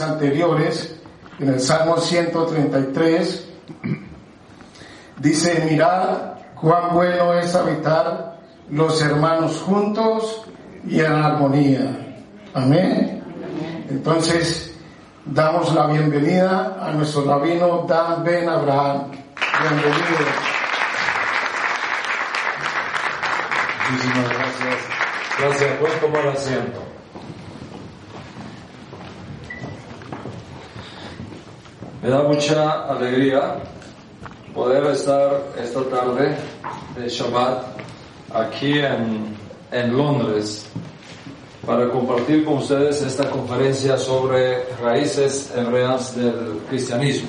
anteriores, en el Salmo 133, dice, mirad cuán bueno es habitar los hermanos juntos y en armonía. Amén. Entonces, damos la bienvenida a nuestro rabino Dan Ben Abraham. Bienvenido. Muchísimas gracias. Gracias, pueden tomar asiento. Me da mucha alegría poder estar esta tarde de Shabbat aquí en, en Londres para compartir con ustedes esta conferencia sobre raíces hebreas del cristianismo.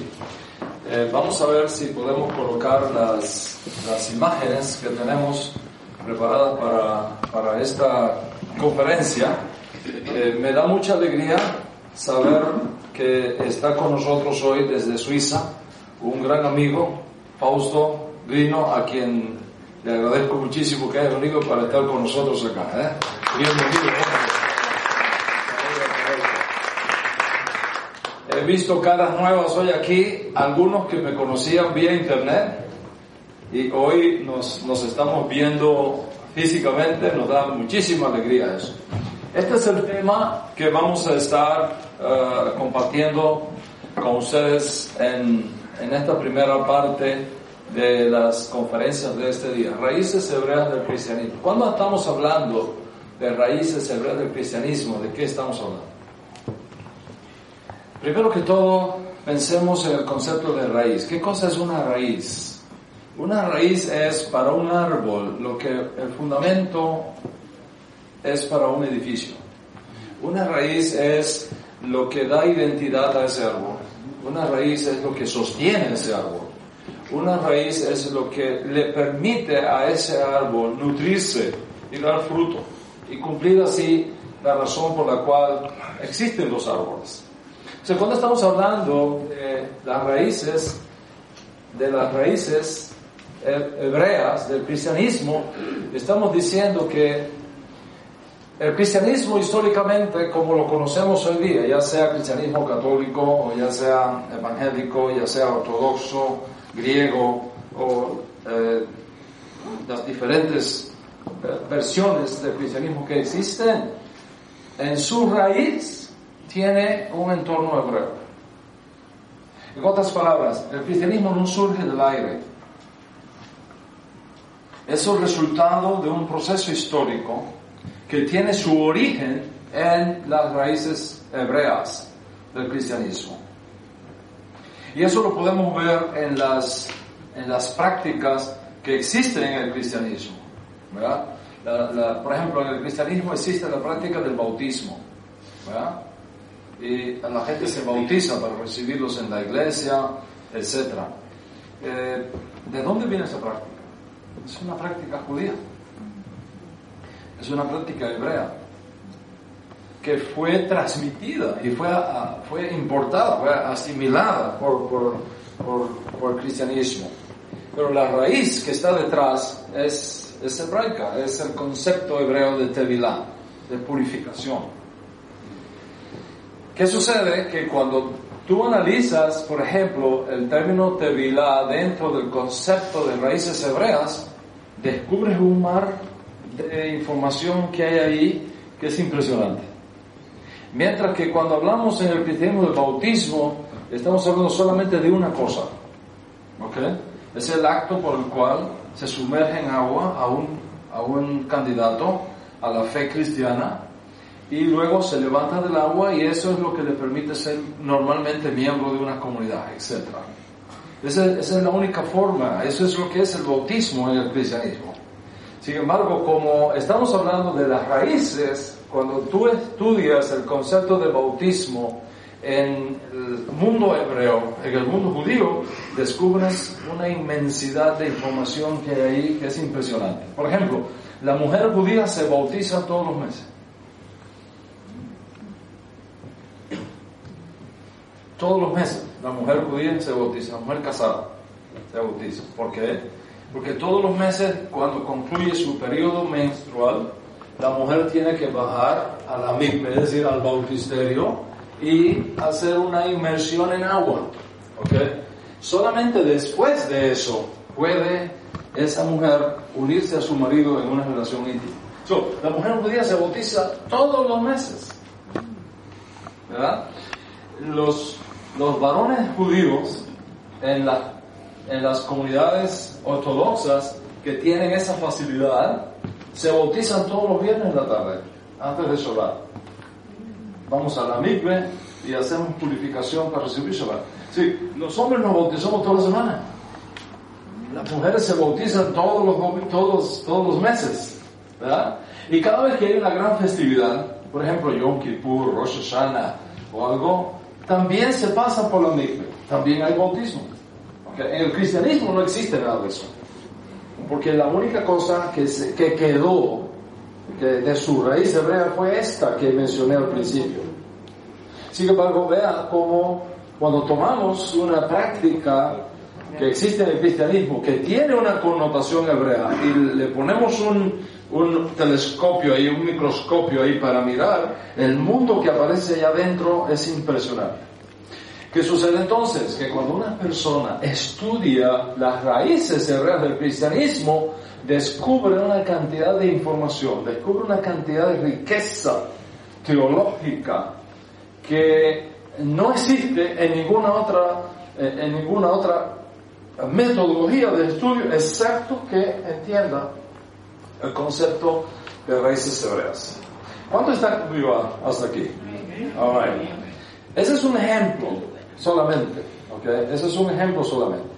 Eh, vamos a ver si podemos colocar las, las imágenes que tenemos preparadas para, para esta conferencia. Eh, me da mucha alegría saber que está con nosotros hoy desde Suiza un gran amigo, Fausto Grino, a quien le agradezco muchísimo que haya venido para estar con nosotros acá. ¿eh? Bienvenido. He visto caras nuevas hoy aquí, algunos que me conocían vía internet y hoy nos, nos estamos viendo físicamente, nos da muchísima alegría eso. Este es el tema que vamos a estar uh, compartiendo con ustedes en, en esta primera parte de las conferencias de este día. Raíces hebreas del cristianismo. Cuando estamos hablando de raíces hebreas del cristianismo, ¿de qué estamos hablando? Primero que todo, pensemos en el concepto de raíz. ¿Qué cosa es una raíz? Una raíz es para un árbol lo que el fundamento es para un edificio. Una raíz es lo que da identidad a ese árbol. Una raíz es lo que sostiene ese árbol. Una raíz es lo que le permite a ese árbol nutrirse y dar fruto y cumplir así la razón por la cual existen los árboles. Cuando estamos hablando de las raíces, de las raíces hebreas del cristianismo, estamos diciendo que el cristianismo históricamente, como lo conocemos hoy día, ya sea cristianismo católico, o ya sea evangélico, ya sea ortodoxo, griego, o eh, las diferentes eh, versiones del cristianismo que existen, en su raíz tiene un entorno hebreo. En otras palabras, el cristianismo no surge del aire. Es el resultado de un proceso histórico que tiene su origen en las raíces hebreas del cristianismo. Y eso lo podemos ver en las, en las prácticas que existen en el cristianismo. por ejemplo, en el cristianismo existe la práctica del bautismo. ¿verdad? y la gente se bautiza para recibirlos en la iglesia, etc. Eh, ¿De dónde viene esa práctica? Es una práctica judía. Es una práctica hebrea que fue transmitida y fue, fue importada, fue asimilada por, por, por, por, el cristianismo. Pero la raíz que está detrás es, es hebraica, es el concepto hebreo de tevilá, de purificación. ¿Qué sucede? Que cuando tú analizas, por ejemplo, el término tevilá dentro del concepto de raíces hebreas, descubres un mar de información que hay ahí que es impresionante. Mientras que cuando hablamos en el cristianismo del bautismo, estamos hablando solamente de una cosa. ¿Ok? Es el acto por el cual se sumerge en agua a un, a un candidato a la fe cristiana y luego se levanta del agua y eso es lo que le permite ser normalmente miembro de una comunidad, etc. Esa, esa, es la única forma, eso es lo que es el bautismo en el cristianismo. Sin embargo, como estamos hablando de las raíces, cuando tú estudias el concepto de bautismo en el mundo hebreo, en el mundo judío, descubres una inmensidad de información que hay ahí que es impresionante. Por ejemplo, la mujer judía se bautiza todos los meses. Todos los meses la mujer judía se bautiza, la mujer casada se bautiza. ¿Por qué? Porque todos los meses, cuando concluye su periodo menstrual, la mujer tiene que bajar a la misma, es decir, al bautisterio, y hacer una inmersión en agua. ¿okay? Solamente después de eso puede esa mujer unirse a su marido en una relación íntima. la mujer judía se bautiza todos los meses. ¿Verdad? Los, los varones judíos en, la, en las comunidades ortodoxas que tienen esa facilidad se bautizan todos los viernes en la tarde, antes de Shabbat. Vamos a la mikve y hacemos purificación para recibir Shabbat. Sí, los hombres nos bautizamos toda la semana. Las mujeres se bautizan todos los, todos, todos los meses. ¿verdad? Y cada vez que hay una gran festividad, por ejemplo Yom Kippur, Rosh Hashanah o algo, también se pasa por la mikve. También hay bautismo. En el cristianismo no existe nada de eso. Porque la única cosa que, que quedó de su raíz hebrea fue esta que mencioné al principio. Sin embargo, vea cómo cuando tomamos una práctica que existe en el cristianismo, que tiene una connotación hebrea, y le ponemos un, un telescopio ahí, un microscopio ahí para mirar, el mundo que aparece allá adentro es impresionante. ¿Qué sucede entonces? Que cuando una persona estudia las raíces hebreas del cristianismo, descubre una cantidad de información, descubre una cantidad de riqueza teológica que no existe en ninguna otra, eh, en ninguna otra metodología de estudio, excepto que entienda el concepto de raíces hebreas. ¿Cuánto está viva hasta aquí? Ese es un ejemplo solamente. ¿okay? Ese es un ejemplo solamente.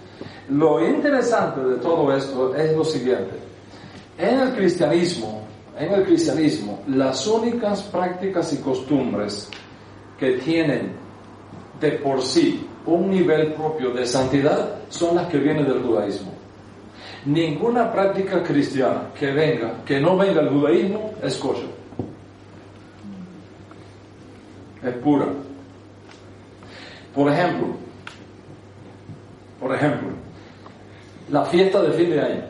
Lo interesante de todo esto es lo siguiente. En el cristianismo, en el cristianismo, las únicas prácticas y costumbres que tienen de por sí un nivel propio de santidad son las que vienen del judaísmo. Ninguna práctica cristiana que venga, que no venga del judaísmo, es kosher. Es pura. Por ejemplo, por ejemplo, la fiesta de fin de año.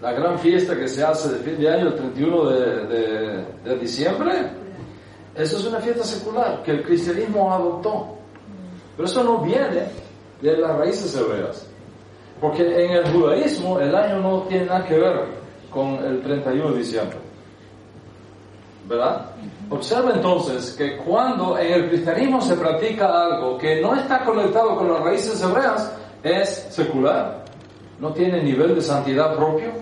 La gran fiesta que se hace de fin de año, el 31 de, diciembre, eso es una fiesta secular que el cristianismo adoptó. Pero eso no viene de las raíces hebreas. Porque en el judaísmo el año no tiene nada que ver con el 31 de diciembre. ¿Verdad? Observa entonces que cuando en el cristianismo se practica algo que no está conectado con las raíces hebreas, es secular, no tiene nivel de santidad propio,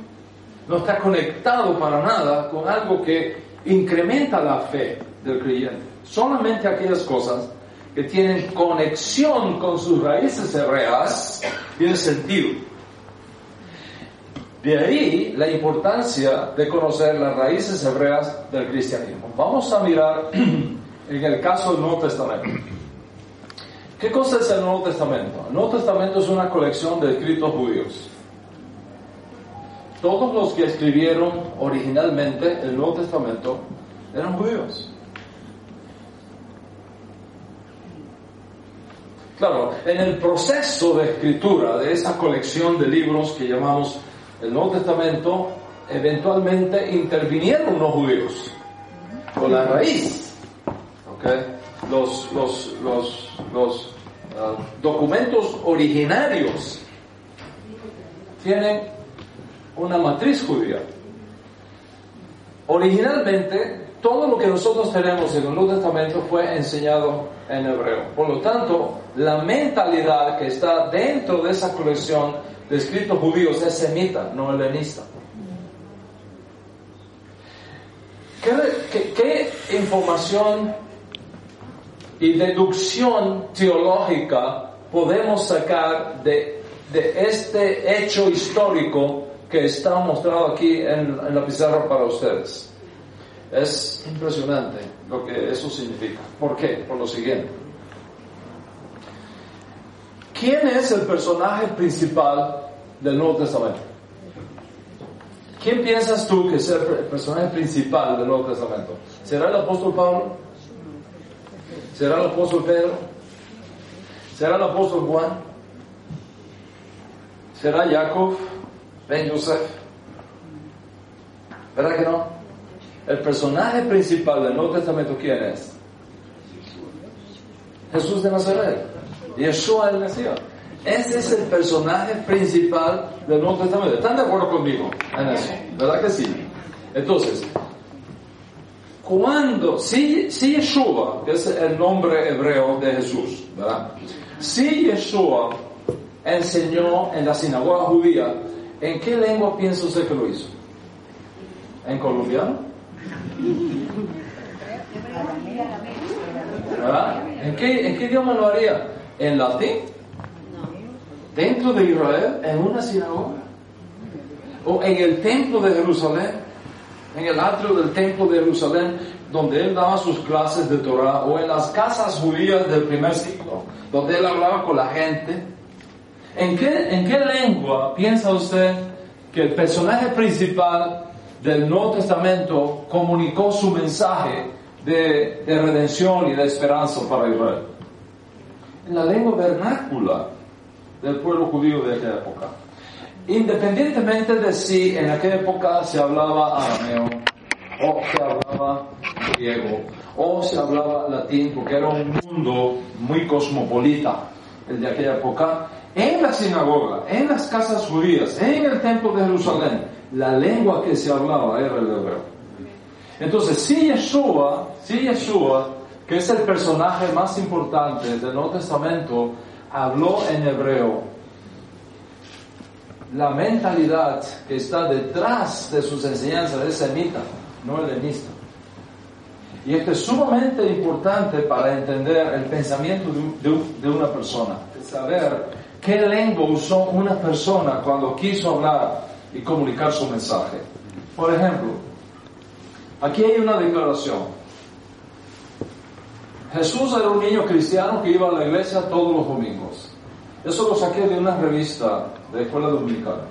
no está conectado para nada con algo que incrementa la fe del creyente. Solamente aquellas cosas que tienen conexión con sus raíces hebreas tienen sentido. De ahí la importancia de conocer las raíces hebreas del cristianismo. Vamos a mirar en el caso del Nuevo Testamento. ¿Qué cosa es el Nuevo Testamento? El Nuevo Testamento es una colección de escritos judíos. Todos los que escribieron originalmente el Nuevo Testamento eran judíos. Claro, en el proceso de escritura de esa colección de libros que llamamos el Nuevo Testamento, eventualmente intervinieron los judíos con la raíz. Los, los, los, ah, documentos originarios tienen una matriz judía. Originalmente, todo lo que nosotros tenemos en el Nuevo Testamento fue enseñado en hebreo. Por lo tanto, la mentalidad que está dentro de esa colección de escritos judíos es semita, no helenista. ¿Qué, información y deducción teológica podemos sacar de, este hecho histórico que está mostrado aquí en, en la pizarra para ustedes? Es impresionante lo que eso significa. ¿Por qué? Por lo siguiente. ¿Quién es el personaje principal del Nuevo Testamento? ¿Quién piensas tú que es el personaje principal del Nuevo Testamento? ¿Será el apóstol Pablo? ¿Será el apóstol Pedro? ¿Será el apóstol Juan? ¿Será Jacob? ¿Ben Joseph? ¿Verdad que no? El personaje principal del Nuevo Testamento, ¿quién es? Jesús de Nazaret, Yeshua el Mesías. Ese es el personaje principal del Nuevo Testamento. ¿Están de acuerdo conmigo en eso? ¿Verdad que sí? Entonces, cuando, si, si Yeshua, que es el nombre hebreo de Jesús, ¿verdad? Si Yeshua enseñó en la sinagoga judía, ¿en qué lengua piensa usted que lo hizo? ¿En colombiano? ¿En qué, ¿En qué idioma lo haría? ¿En latín? ¿Dentro de Israel? ¿En una sinagoga? ¿O en el templo de Jerusalén? en el atrio del templo de Jerusalén, donde él daba sus clases de Torah, o en las casas judías del primer siglo, donde él hablaba con la gente. ¿En qué, en qué lengua piensa usted que el personaje principal del Nuevo Testamento comunicó su mensaje de, de redención y de esperanza para Israel? En la lengua vernácula del pueblo judío de aquella época. Independientemente de si en aquella época se hablaba arameo, o se hablaba griego, o se hablaba latín, porque era un mundo muy cosmopolita el de aquella época, en la sinagoga, en las casas judías, en el templo de Jerusalén, la lengua que se hablaba era el hebreo. Entonces, si Yeshua, si Yeshua, que es el personaje más importante del Nuevo Testamento, habló en hebreo, la mentalidad que está detrás de sus enseñanzas es semita, no helenista. Y esto es sumamente importante para entender el pensamiento de, una persona, saber qué lengua usó una persona cuando quiso hablar y comunicar su mensaje. Por ejemplo, aquí hay una declaración. Jesús era un niño cristiano que iba a la iglesia todos los domingos. Eso lo saqué de una revista de escuela dominical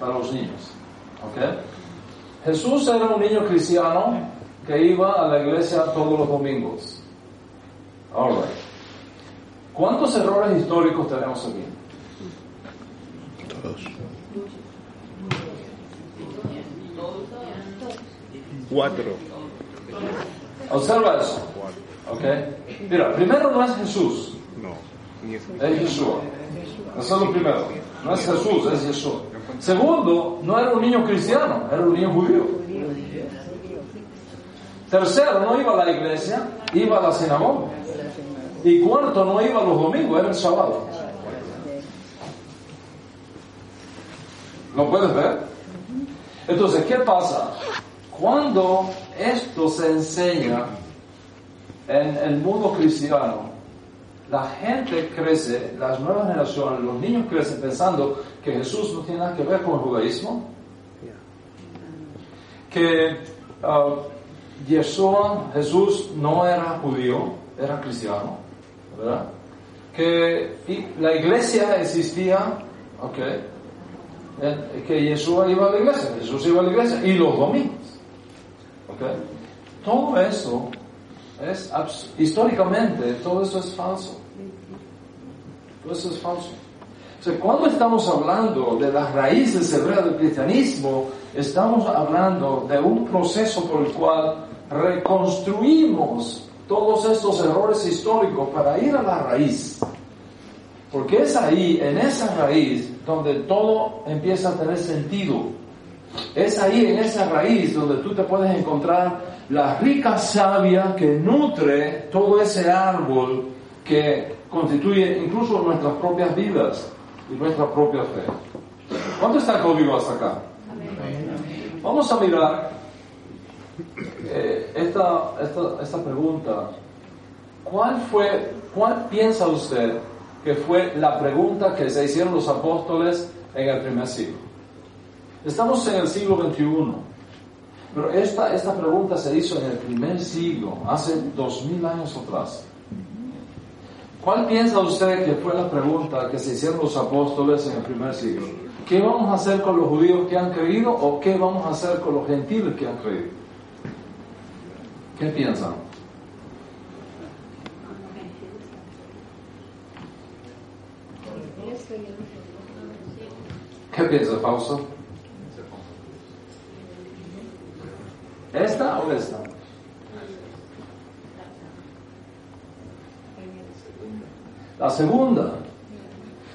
para los niños. Jesús era un niño cristiano que iba a la iglesia todos los domingos. All ¿Cuántos errores históricos tenemos aquí? Todos. Cuatro. Observa eso. Mira, primero no es Jesús. Es Yeshua. Eso es lo primero. No es Jesús, es Yeshua. Segundo, no era un niño cristiano, era un niño judío. Tercero, no iba a la iglesia, iba a la sinagoga. Y cuarto, no iba los domingos, era el sábado. ¿Lo puedes ver? Entonces, ¿qué pasa? Cuando esto se enseña en el mundo cristiano, la gente crece, las nuevas generaciones, los niños crecen pensando que Jesús no tiene nada que ver con el judaísmo, que uh, Jesús no era judío, era cristiano, ¿verdad? Que la iglesia existía, ok, que Yeshua iba a la iglesia, Jesús iba a la iglesia, y los domingos, ok. Todo eso es, históricamente, todo eso es falso. Todo eso es falso. O sea, cuando estamos hablando de las raíces hebreas del cristianismo, estamos hablando de un proceso por el cual reconstruimos todos estos errores históricos para ir a la raíz. Porque es ahí, en esa raíz, donde todo empieza a tener sentido. Es ahí, en esa raíz, donde tú te puedes encontrar la rica savia que nutre todo ese árbol que constituye incluso nuestras propias vidas y nuestra propia fe. ¿Cuánto está código hasta acá? Vamos a mirar eh, esta, esta, esta pregunta. ¿Cuál fue, cuál piensa usted que fue la pregunta que se hicieron los apóstoles en el primer siglo? Estamos en el siglo XXI. Pero esta, esta pregunta se hizo en el primer siglo, hace dos mil años atrás. ¿Cuál piensa usted que fue la pregunta que se hicieron los apóstoles en el primer siglo? ¿Qué vamos a hacer con los judíos que han creído o qué vamos a hacer con los gentiles que han creído? ¿Qué piensan? ¿Qué piensa Fausto? ¿Esta o esta? La segunda,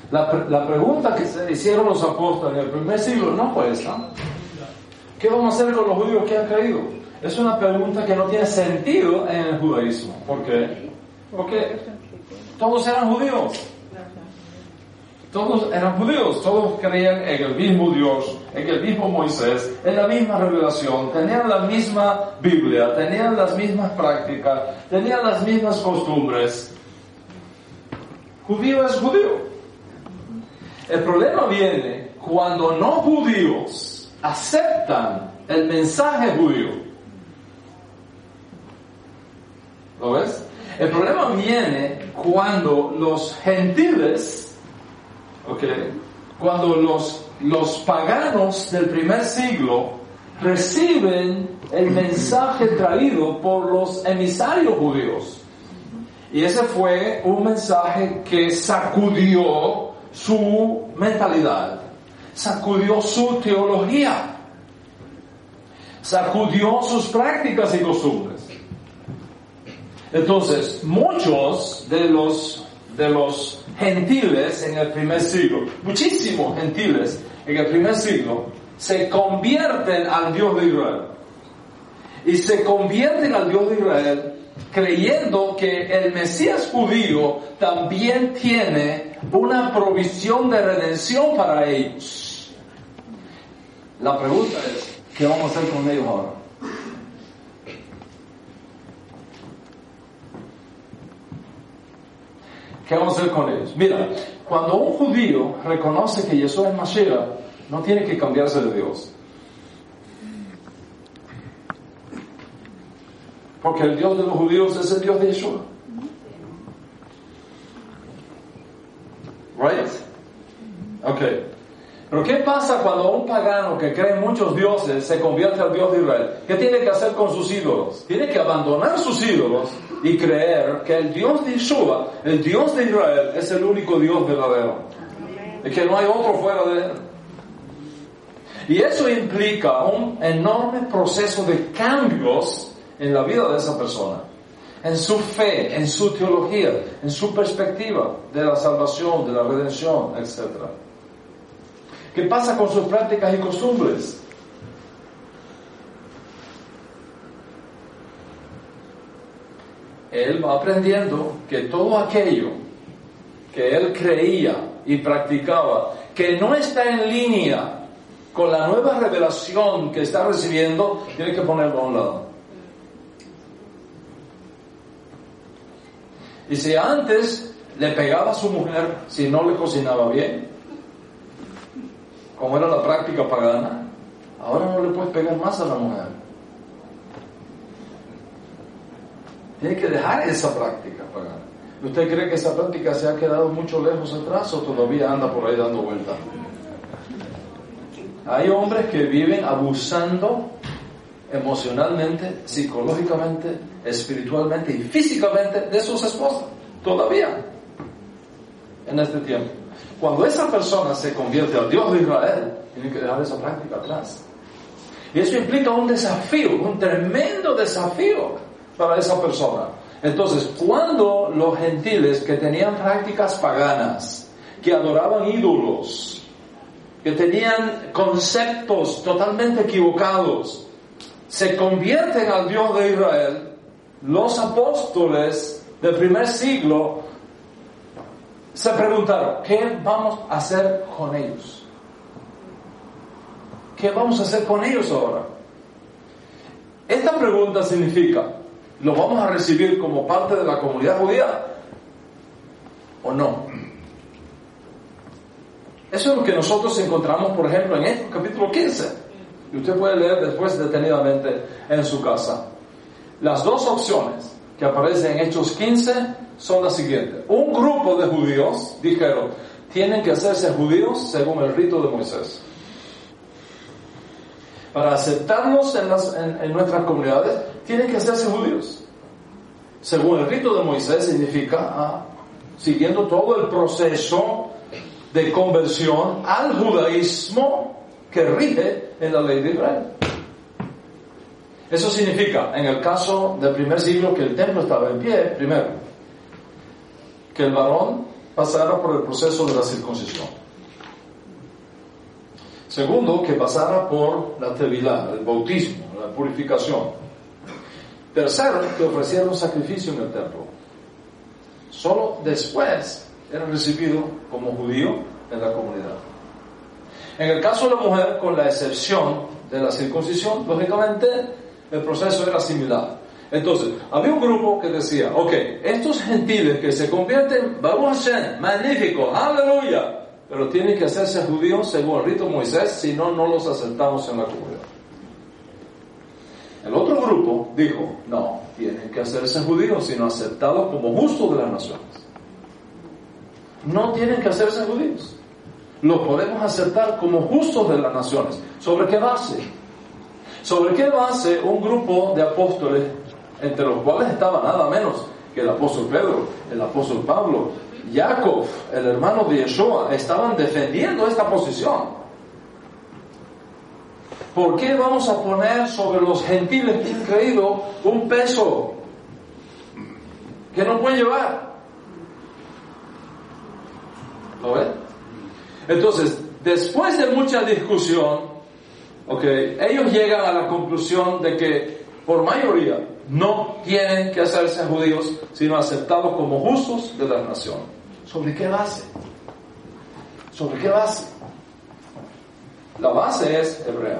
la, la, pregunta que se hicieron los apóstoles en el primer siglo no fue esa. ¿Qué vamos a hacer con los judíos que han caído? Es una pregunta que no tiene sentido en el judaísmo. ¿Por qué? Porque todos eran judíos. Todos eran judíos, todos creían en el mismo Dios, en el mismo Moisés, en la misma revelación, tenían la misma Biblia, tenían las mismas prácticas, tenían las mismas costumbres. Judío es judío. El problema viene cuando no judíos aceptan el mensaje judío. ¿Lo ves? El problema viene cuando los gentiles Okay. Cuando los, los paganos del primer siglo reciben el mensaje traído por los emisarios judíos. Y ese fue un mensaje que sacudió su mentalidad, sacudió su teología, sacudió sus prácticas y costumbres. Entonces, muchos de los, de los gentiles en el primer siglo, muchísimos gentiles en el primer siglo, se convierten al Dios de Israel. Y se convierten al Dios de Israel creyendo que el Mesías judío también tiene una provisión de redención para ellos. La pregunta es, ¿qué vamos a hacer con ellos ahora? ¿Qué vamos a hacer con ellos? Mira, cuando un judío reconoce que Jesús es Mashiach, no tiene que cambiarse de Dios. Porque el Dios de los judíos es el Dios de Yeshua. Right? Okay. Pero ¿qué pasa cuando un pagano que cree en muchos dioses se convierte al Dios de Israel? ¿Qué tiene que hacer con sus ídolos? Tiene que abandonar sus ídolos y creer que el Dios de Yeshua, el Dios de Israel, es el único Dios verdadero. Y que no hay otro fuera de él. Y eso implica un enorme proceso de cambios en la vida de esa persona, en su fe, en su teología, en su perspectiva de la salvación, de la redención, etc. ¿Qué pasa con sus prácticas y costumbres? Él va aprendiendo que todo aquello que él creía y practicaba, que no está en línea con la nueva revelación que está recibiendo, tiene que ponerlo a un lado. Y si antes le pegaba a su mujer si no le cocinaba bien, como era la práctica pagana, ahora no le puedes pegar más a la mujer. Tiene que dejar esa práctica pagana. ¿Usted cree que esa práctica se ha quedado mucho lejos atrás o todavía anda por ahí dando vueltas? Hay hombres que viven abusando emocionalmente, psicológicamente, espiritualmente y físicamente de sus esposas. Todavía. En este tiempo. Cuando esa persona se convierte al Dios de Israel, tiene que dejar esa práctica atrás. Y eso implica un desafío, un tremendo desafío para esa persona. Entonces, cuando los gentiles que tenían prácticas paganas, que adoraban ídolos, que tenían conceptos totalmente equivocados, se convierten al Dios de Israel, los apóstoles del primer siglo se preguntaron, ¿qué vamos a hacer con ellos? ¿Qué vamos a hacer con ellos ahora? Esta pregunta significa, ¿lo vamos a recibir como parte de la comunidad judía o no? Eso es lo que nosotros encontramos, por ejemplo, en el capítulo 15. Y usted puede leer después detenidamente en su casa. Las dos opciones que aparecen en Hechos 15 son las siguientes. Un grupo de judíos dijeron, tienen que hacerse judíos según el rito de Moisés. Para aceptarnos en, nuestras comunidades, tienen que hacerse judíos. Según el rito de Moisés significa ah, siguiendo todo el proceso de conversión al judaísmo que rige en la ley de Israel. Eso significa, en el caso del primer siglo, que el templo estaba en pie, primero, que el varón pasara por el proceso de la circuncisión. Segundo, que pasara por la tevilá, el bautismo, la purificación. Tercero, que ofreciera un sacrificio en el templo. Solo después era recibido como judío en la comunidad. En el caso de la mujer, con la excepción de la circuncisión, lógicamente el proceso era similar. Entonces, había un grupo que decía, ok, estos gentiles que se convierten, vamos a magnífico, aleluya, pero tienen que hacerse judíos según el rito de Moisés, si no, no los aceptamos en la comunidad. El otro grupo dijo, no, tienen que hacerse judíos, sino aceptados como justos de las naciones. No tienen que hacerse judíos. Los podemos aceptar como justos de las naciones. ¿Sobre qué base? ¿Sobre qué base un grupo de apóstoles entre los cuales estaba nada menos que el apóstol Pedro, el apóstol Pablo, Jacob, el hermano de Yeshua, estaban defendiendo esta posición. ¿Por qué vamos a poner sobre los gentiles que creído un peso que no pueden llevar? ¿Lo ven? Entonces, después de mucha discusión, okay, ellos llegan a la conclusión de que por mayoría no tienen que hacerse judíos, sino aceptados como justos de la nación. ¿Sobre qué base? ¿Sobre qué base? La base es hebrea.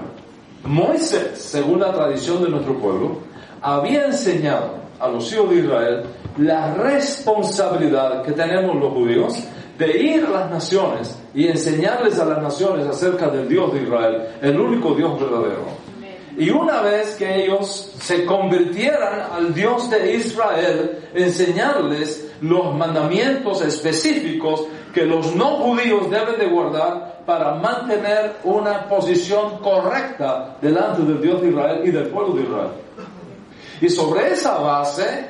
Moisés, según la tradición de nuestro pueblo, había enseñado a los hijos de Israel la responsabilidad que tenemos los judíos de ir a las naciones y enseñarles a las naciones acerca del Dios de Israel, el único Dios verdadero. Y una vez que ellos se convirtieran al Dios de Israel, enseñarles los mandamientos específicos que los no judíos deben de guardar para mantener una posición correcta delante del Dios de Israel y del pueblo de Israel. Y sobre esa base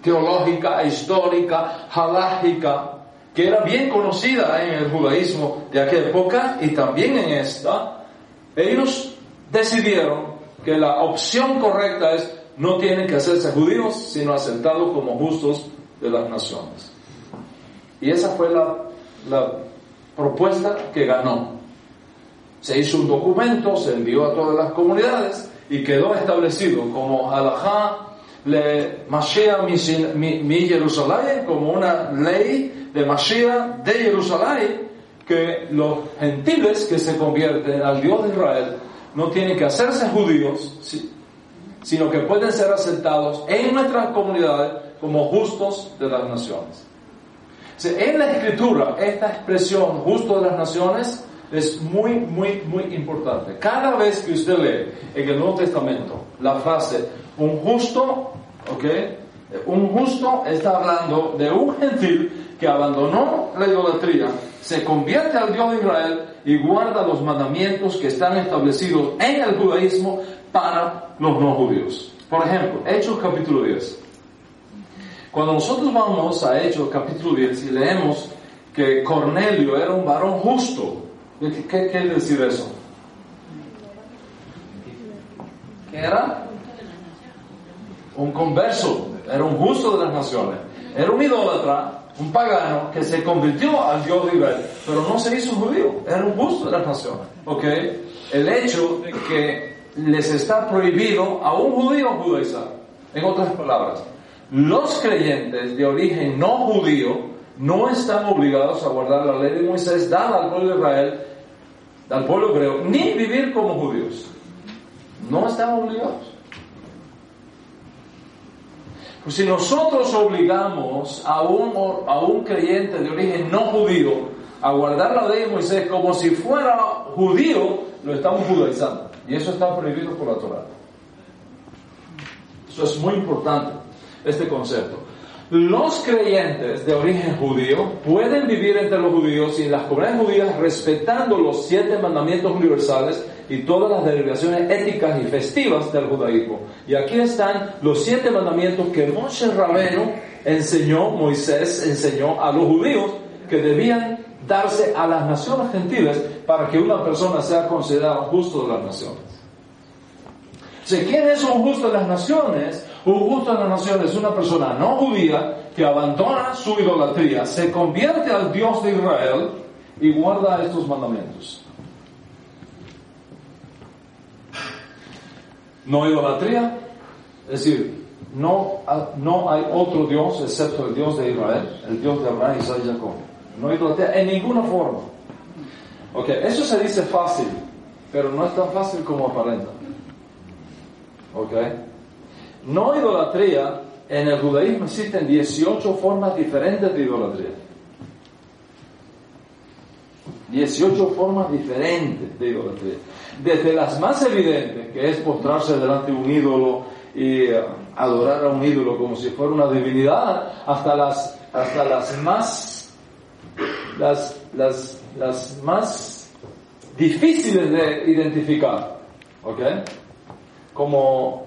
teológica, histórica, halágica, que era bien conocida en el judaísmo de aquella época y también en esta, ellos decidieron que la opción correcta es no tienen que hacerse judíos, sino aceptados como justos de las naciones. Y esa fue la, la propuesta que ganó. Se hizo un documento, se envió a todas las comunidades y quedó establecido como halajá le Mashiach mi, mi, Jerusalén, como una ley de Mashiach de Jerusalén, que los gentiles que se convierten al Dios de Israel no tienen que hacerse judíos, sino que pueden ser aceptados en nuestras comunidades como justos de las naciones. En la escritura, esta expresión justo de las naciones es muy, muy, muy importante. Cada vez que usted lee en el Nuevo Testamento la frase un justo, ¿ok? Un justo está hablando de un gentil abandonó la idolatría, se convierte al Dios de Israel y guarda los mandamientos que están establecidos en el judaísmo para los no judíos. Por ejemplo, Hechos capítulo 10. Cuando nosotros vamos a Hechos capítulo 10 y leemos que Cornelio era un varón justo, ¿qué, quiere decir eso? ¿Qué era? Un converso, era un justo de las naciones, era un idólatra, un pagano que se convirtió al Dios de Israel, pero no se hizo judío, era un justo de las naciones. El hecho de que les está prohibido a un judío judaizar. En otras palabras, los creyentes de origen no judío no están obligados a guardar la ley de Moisés dada al pueblo de Israel, al pueblo hebreo, ni vivir como judíos. No están obligados. Pues si nosotros obligamos a un, a un creyente de origen no judío a guardar la ley de Moisés como si fuera judío, lo estamos judaizando. Y eso está prohibido por la Torah. Eso es muy importante, este concepto. Los creyentes de origen judío pueden vivir entre los judíos y en las comunidades judías respetando los siete mandamientos universales y todas las derivaciones éticas y festivas del judaísmo. Y aquí están los siete mandamientos que Moshe Rabenu enseñó, Moisés enseñó a los judíos que debían darse a las naciones gentiles para que una persona sea considerada justo de las naciones. ¿quién es un justo de las naciones? Un justo de las naciones es una persona no judía que abandona su idolatría, se convierte al Dios de Israel y guarda estos mandamientos. No idolatría, es decir, no, no hay otro Dios excepto el Dios de Israel, el Dios de Abraham, Isaac y Jacob. No idolatría en ninguna forma. Ok, eso se dice fácil, pero no es tan fácil como aparenta. Ok. No idolatría, en el judaísmo existen 18 formas diferentes de idolatría. 18 formas diferentes de idolatría. Desde las más evidentes, que es postrarse delante de un ídolo y eh, adorar a un ídolo como si fuera una divinidad, hasta las, hasta las más, las, las, las más difíciles de identificar. ¿Ok? Como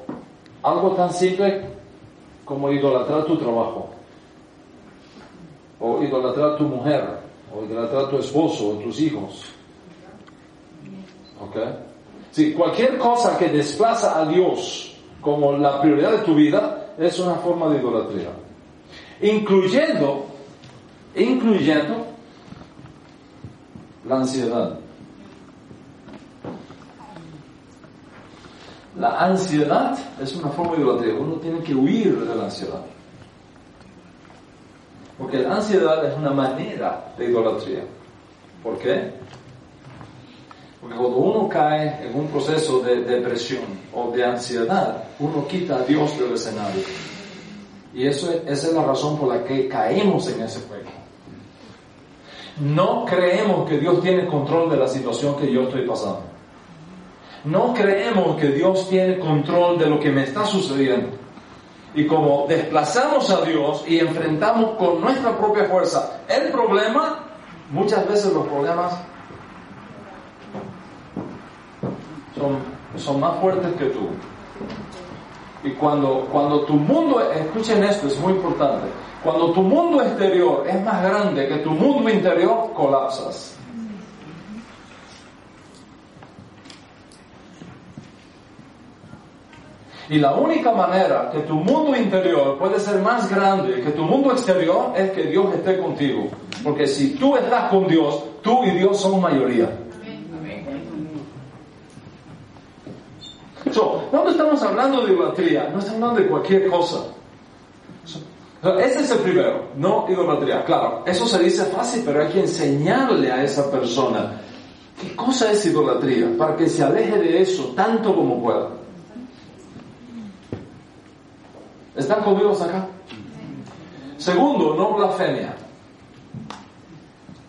algo tan simple como idolatrar tu trabajo, o idolatrar tu mujer, o idolatrar tu esposo, o tus hijos. ¿Ok? Si cualquier cosa que desplaza a Dios como la prioridad de tu vida es una forma de idolatría. Incluyendo, incluyendo la ansiedad. La ansiedad es una forma de idolatría. Uno tiene que huir de la ansiedad. Porque la ansiedad es una manera de idolatría. ¿Por qué? Porque cuando uno cae en un proceso de depresión o de ansiedad, uno quita a Dios del escenario. Y eso, esa es la razón por la que caemos en ese juego. No creemos que Dios tiene control de la situación que yo estoy pasando. No creemos que Dios tiene control de lo que me está sucediendo. Y como desplazamos a Dios y enfrentamos con nuestra propia fuerza el problema, muchas veces los problemas son, son más fuertes que tú. Y cuando, cuando tu mundo, escuchen esto, es muy importante, cuando tu mundo exterior es más grande que tu mundo interior, colapsas. Y la única manera que tu mundo interior puede ser más grande que tu mundo exterior es que Dios esté contigo. Porque si tú estás con Dios, tú y Dios son mayoría. Cuando estamos hablando de idolatría, no estamos hablando de cualquier cosa. ese es el primero, no idolatría. Claro, eso se dice fácil, pero hay que enseñarle a esa persona qué cosa es idolatría para que se aleje de eso tanto como pueda. ¿Están conmigo acá? Segundo, no blasfemia.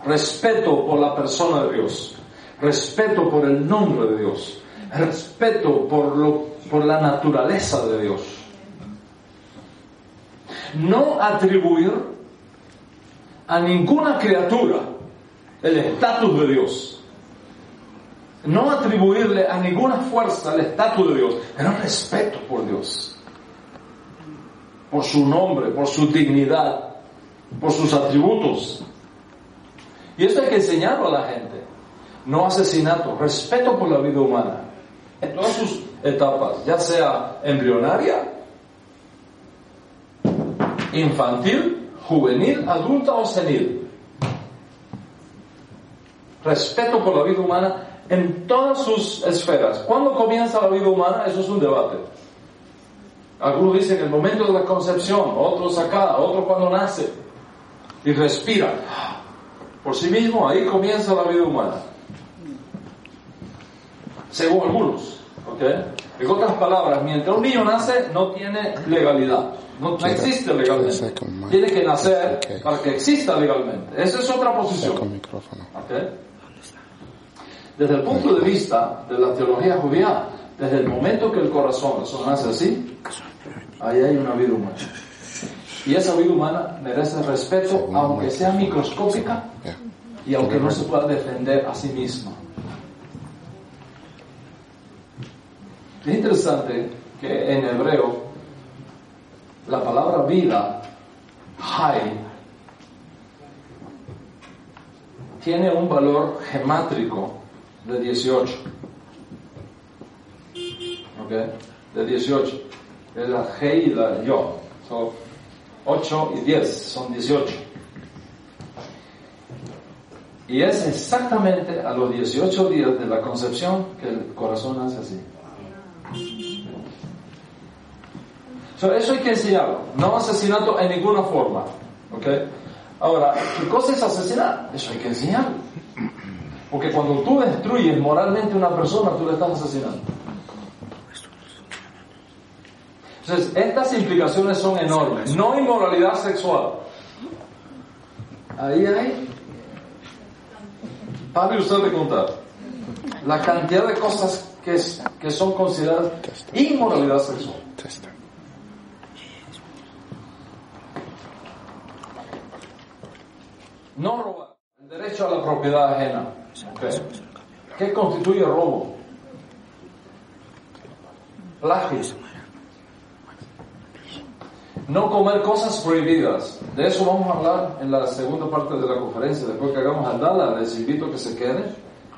Respeto por la persona de Dios. Respeto por el nombre de Dios. Respeto por, lo, por la naturaleza de Dios. No atribuir a ninguna criatura el estatus de Dios. No atribuirle a ninguna fuerza el estatus de Dios, pero respeto por Dios por su nombre, por su dignidad, por sus atributos. Y esto hay que enseñarlo a la gente. No asesinato, respeto por la vida humana, en todas sus etapas, ya sea embrionaria, infantil, juvenil, adulta o senil. Respeto por la vida humana en todas sus esferas. ¿Cuándo comienza la vida humana? Eso es un debate. Algunos dicen el momento de la concepción, otros acá, otros cuando nace y respira. Por sí mismo, ahí comienza la vida humana. Según algunos. ¿ok? En otras palabras, mientras un niño nace, no tiene legalidad. No, existe legalmente. Tiene que nacer para que exista legalmente. Esa es otra posición. Desde el punto de vista de la teología judía, desde el momento que el corazón nace así, ahí hay una vida humana. Y esa vida humana merece respeto, aunque sea microscópica y aunque no se pueda defender a sí misma. Es interesante que en hebreo la palabra vida, hay, tiene un valor gemátrico de 18. ¿Ok? De 18 es la G y la Yo. 8 y 10, son 18. Y es exactamente a los 18 días de la concepción que el corazón hace así. Eso hay que enseñarlo. No asesinato en ninguna forma. ¿okay? Ahora, ¿qué cosa es asesinar? Eso hay que enseñarlo. Porque cuando tú destruyes moralmente a una persona, tú le estás asesinando. Entonces, estas implicaciones son enormes. No inmoralidad sexual. Ahí hay. Pare usted de contar. La cantidad de cosas que, que son consideradas inmoralidad sexual. No robar. El derecho a la propiedad ajena. ¿Qué constituye robo? Plagio no comer cosas prohibidas. De eso vamos a hablar en la segunda parte de la conferencia. Después que hagamos Aldala, les invito a que se queden,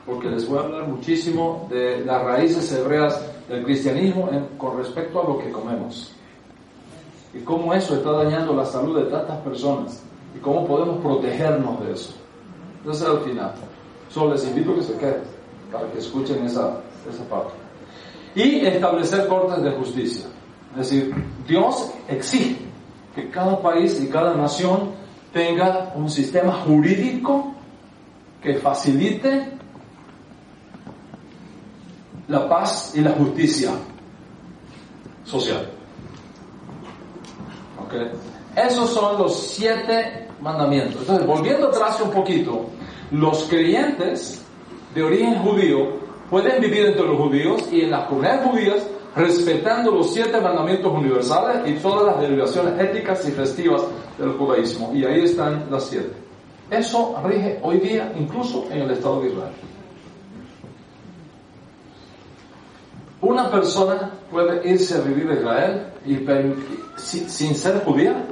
porque les voy a hablar muchísimo de las raíces hebreas del cristianismo con respecto a lo que comemos. Y cómo eso está dañando la salud de tantas personas. Y cómo podemos protegernos de eso. Entonces al final. Solo les invito a que se queden para que escuchen esa, esa parte. Y establecer cortes de justicia. Es decir, Dios exige que cada país y cada nación tenga un sistema jurídico que facilite la paz y la justicia social. ¿Okay? Esos son los siete mandamientos. Entonces, volviendo atrás un poquito, los creyentes de origen judío pueden vivir entre los judíos y en las comunidades judías respetando los siete mandamientos universales y todas las derivaciones éticas y festivas del judaísmo. Y ahí están las siete. Eso rige hoy día incluso en el Estado de Israel. Una persona puede irse a vivir a Israel y, sin ser judía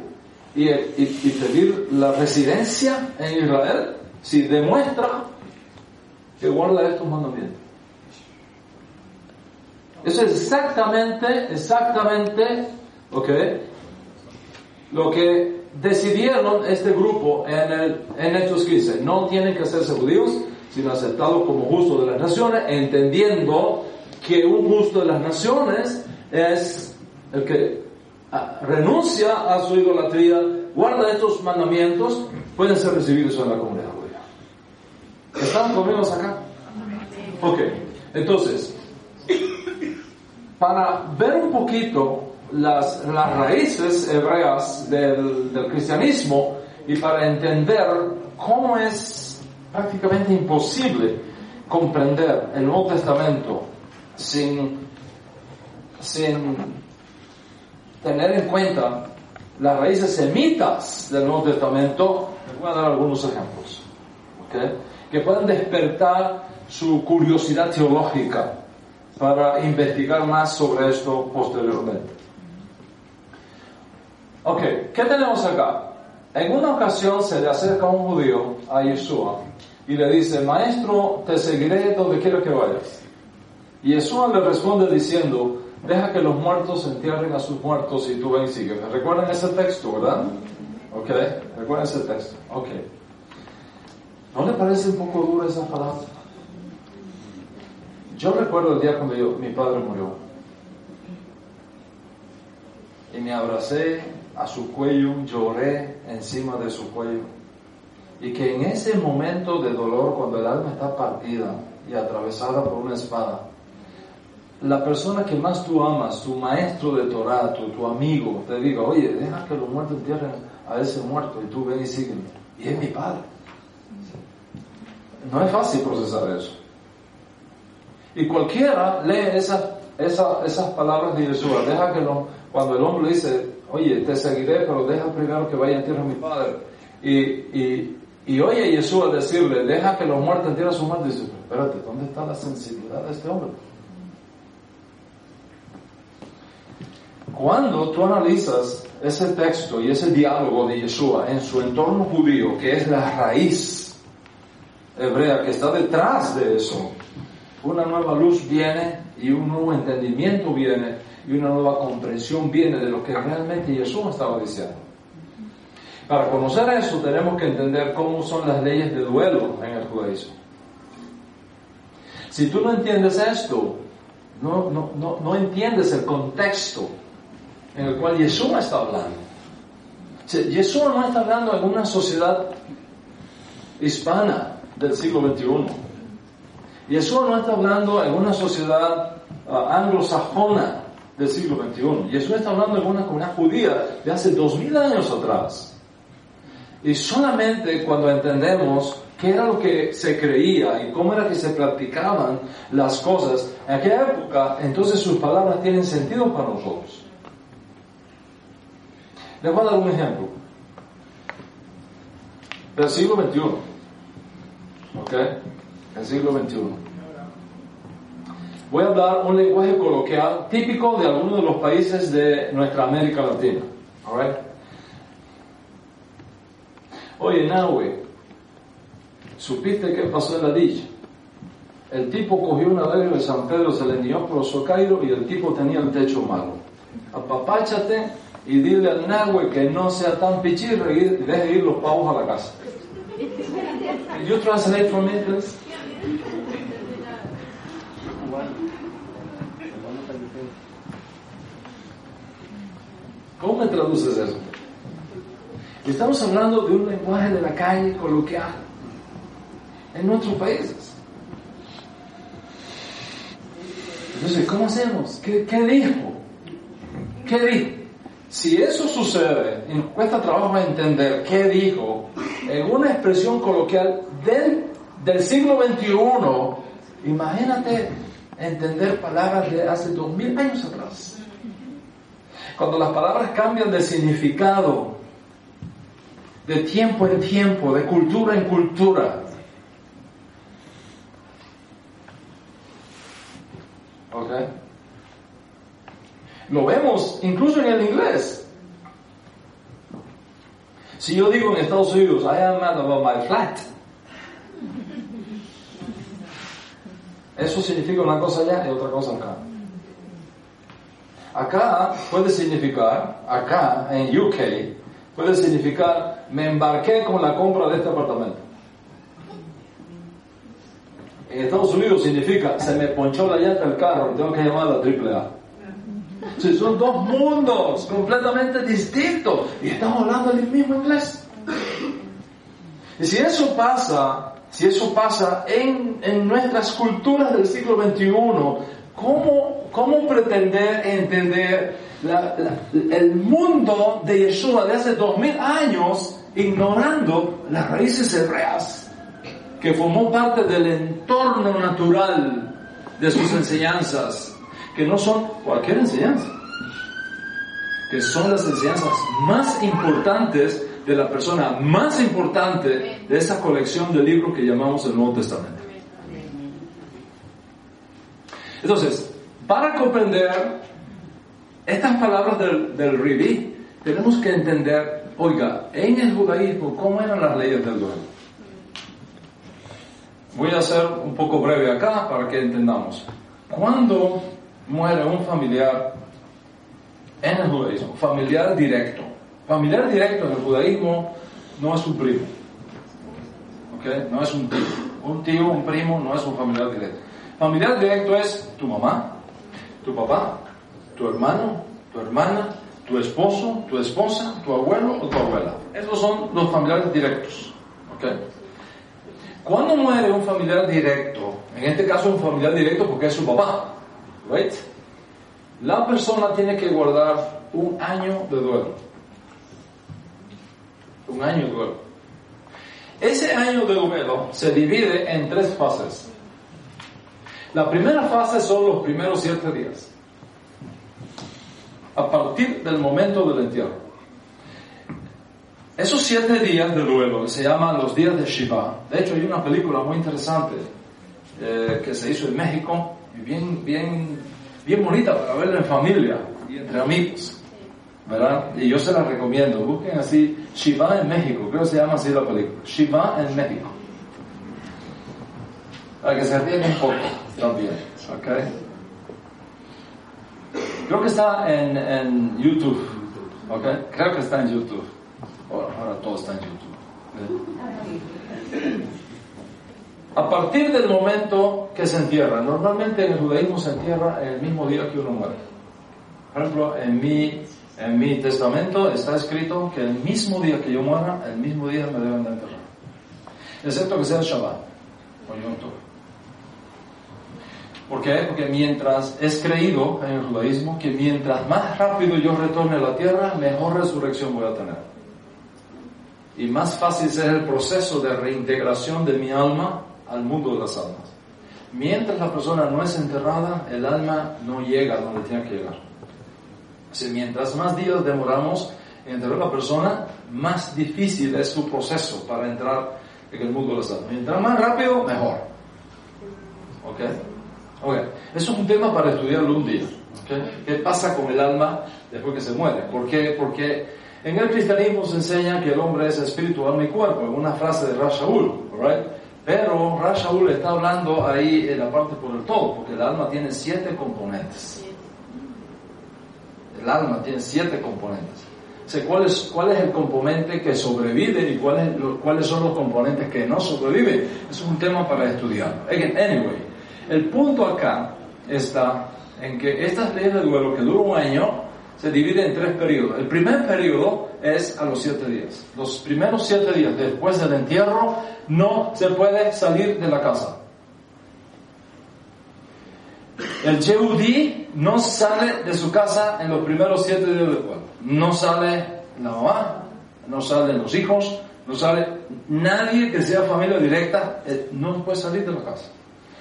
y, pedir la residencia en Israel si demuestra que guarda estos mandamientos. Eso es exactamente, exactamente, ¿ok? Lo que decidieron este grupo en, en Hechos 15. No tienen que hacerse judíos, sino aceptados como justos de las naciones, entendiendo que un justo de las naciones es el que renuncia a su idolatría, guarda estos mandamientos, pueden ser recibidos en la comunidad judía. ¿Están conmigo acá? Ok, entonces, para ver un poquito las, las raíces hebreas del, del cristianismo y para entender cómo es prácticamente imposible comprender el Nuevo Testamento sin, sin tener en cuenta las raíces semitas del Nuevo Testamento, les voy a dar algunos ejemplos, que pueden despertar su curiosidad teológica para investigar más sobre esto posteriormente. Ok, ¿qué tenemos acá? En una ocasión se le acerca un judío a Yeshua y le dice, Maestro, te seguiré donde quiera que vayas. Y Yeshua le responde diciendo, deja que los muertos entierren a sus muertos y tú ven y sigue. ¿Recuerdan ese texto, verdad? Ok, recuerden ese texto. Ok. ¿No le parece un poco dura esa palabra? Yo recuerdo el día cuando mi padre murió. Y me abracé a su cuello, lloré encima de su cuello. Y que en ese momento de dolor, cuando el alma está partida y atravesada por una espada, la persona que más tú amas, tu maestro de Torah, tu, amigo, te diga, oye, deja que los muertos entierren a ese muerto y tú ven y sígueme. Y es mi padre. No es fácil procesar eso. Y cualquiera lee esa, esas palabras de Jesús. Deja que no, cuando el hombre dice, oye, te seguiré, pero deja primero que vaya a tierra mi padre. Y, y, y oye a Jesús decirle, deja que los muertos entierren su muerte. Dice, espérate, ¿dónde está la sensibilidad de este hombre? Cuando tú analizas ese texto y ese diálogo de Yeshua en su entorno judío, que es la raíz hebrea que está detrás de eso, una nueva luz viene y un nuevo entendimiento viene y una nueva comprensión viene de lo que realmente Jesús estaba diciendo. Para conocer eso tenemos que entender cómo son las leyes de duelo en el judaísmo. Si tú no entiendes esto, no, no, no, no entiendes el contexto en el cual Yeshua está hablando. Yeshua no está hablando en una sociedad hispana del siglo XXI. Yeshua no está hablando en una sociedad uh, anglosajona del siglo XXI. Yeshua está hablando en una comunidad judía de hace dos mil años atrás. Y solamente cuando entendemos qué era lo que se creía y cómo era que se practicaban las cosas en aquella época, entonces sus palabras tienen sentido para nosotros. Les voy a dar un ejemplo. Del siglo XXI. ¿Ok? Del siglo XXI. Voy a hablar un lenguaje coloquial típico de algunos de los países de nuestra América Latina. Alright? Oye, Nahue, ¿supiste qué pasó en la dicha? El tipo cogió una regla de San Pedro, se le envió por Socairo y el tipo tenía el techo malo. Apapáchate y dile al Nahue que no sea tan pichirre y deje ir los pavos a la casa. you translate from me, please? ¿Cómo me traduces eso? Estamos hablando de un lenguaje de la calle coloquial en nuestros países. Entonces, ¿cómo hacemos? ¿Qué, qué dijo? ¿Qué dijo? Si eso sucede y nos cuesta trabajo entender qué dijo en una expresión coloquial del, siglo XXI, imagínate entender palabras de hace dos mil años atrás. Cuando las palabras cambian de significado, de tiempo en tiempo, de cultura en cultura. ¿Ok? Lo vemos incluso en el inglés. Si yo digo en Estados Unidos, I am mad about my flat, eso significa una cosa allá y otra cosa acá. Acá puede significar, acá en UK, puede significar, me embarqué con la compra de este apartamento. En Estados Unidos significa, se me ponchó la llanta del carro, tengo que llamar a la AAA son dos mundos completamente distintos y estamos hablando del mismo inglés. Y si eso pasa, si eso pasa en, en nuestras culturas del siglo XXI, ¿cómo, cómo pretender entender el mundo de Yeshua de hace dos mil años ignorando las raíces hebreas que formó parte del entorno natural de sus enseñanzas? Que no son cualquier enseñanza, que son las enseñanzas más importantes de la persona más importante de esa colección de libros que llamamos el Nuevo Testamento. Entonces, para comprender estas palabras del, del tenemos que entender, oiga, en el judaísmo, ¿cómo eran las leyes del duelo? Voy a ser un poco breve acá para que entendamos. Cuando muere un familiar en el judaísmo, familiar directo. Familiar directo en el judaísmo no es un primo. ¿Ok? No es un tío. Un tío, un primo, no es un familiar directo. Familiar directo es tu mamá, tu papá, tu hermano, tu hermana, tu esposo, tu esposa, tu abuelo o tu abuela. Esos son los familiares directos. ¿Ok? Cuando muere un familiar directo, en este caso un familiar directo porque es su papá, Right? La persona tiene que guardar un año de duelo. Un año de duelo. Ese año de duelo se divide en tres fases. La primera fase son los primeros siete días. A partir del momento del entierro. Esos siete días de duelo se llaman los días de Shiva. De hecho, hay una película muy interesante eh, que se hizo en México bien, bien, bien bonita para verla en familia y entre amigos. ¿Verdad? Y yo se la recomiendo. Busquen así Shiva en México. Creo que se llama así la película. Shiva en México. Para que se ríen un poco también. ¿Ok? Creo que está en, en YouTube. ¿Ok? Creo que está en YouTube. Ahora, ahora todo está en YouTube. A partir del momento que se entierra, normalmente en el judaísmo se entierra el mismo día que uno muere. Por ejemplo, en mi, en mi testamento está escrito que el mismo día que yo muera, el mismo día me deben de enterrar. Excepto que sea Shabbat o Yom ¿Por qué? Porque mientras es creído en el judaísmo que mientras más rápido yo retorne a la tierra, mejor resurrección voy a tener. Y más fácil será el proceso de reintegración de mi alma al mundo de las almas. Mientras la persona no es enterrada, el alma no llega a donde tiene que llegar. Así, mientras más días demoramos en enterrar a la persona, más difícil es su proceso para entrar en el mundo de las almas. Mientras más rápido, mejor. ¿Ok? Okay. Eso es un tema para estudiarlo un día. ¿Qué pasa con el alma después que se muere? ¿Por qué? Porque en el cristianismo se enseña que el hombre es espíritu, alma y cuerpo, una frase de Rashaul, right? Pero Rashaul está hablando ahí en la parte por el todo, porque el alma tiene siete componentes. El alma tiene siete componentes. ¿cuál, es, ¿Cuál es el componente que sobrevive y cuáles, cuáles son los componentes que no sobreviven? Es un tema para estudiar. Anyway, el punto acá está en que estas leyes de duelo que duran un año se dividen en tres periodos. El primer periodo es a los siete días. Los primeros siete días después del entierro no se puede salir de la casa. El Yehudi no sale de su casa en los primeros siete días después. No sale la mamá, no salen los hijos, no sale nadie que sea familia directa, eh, no puede salir de la casa.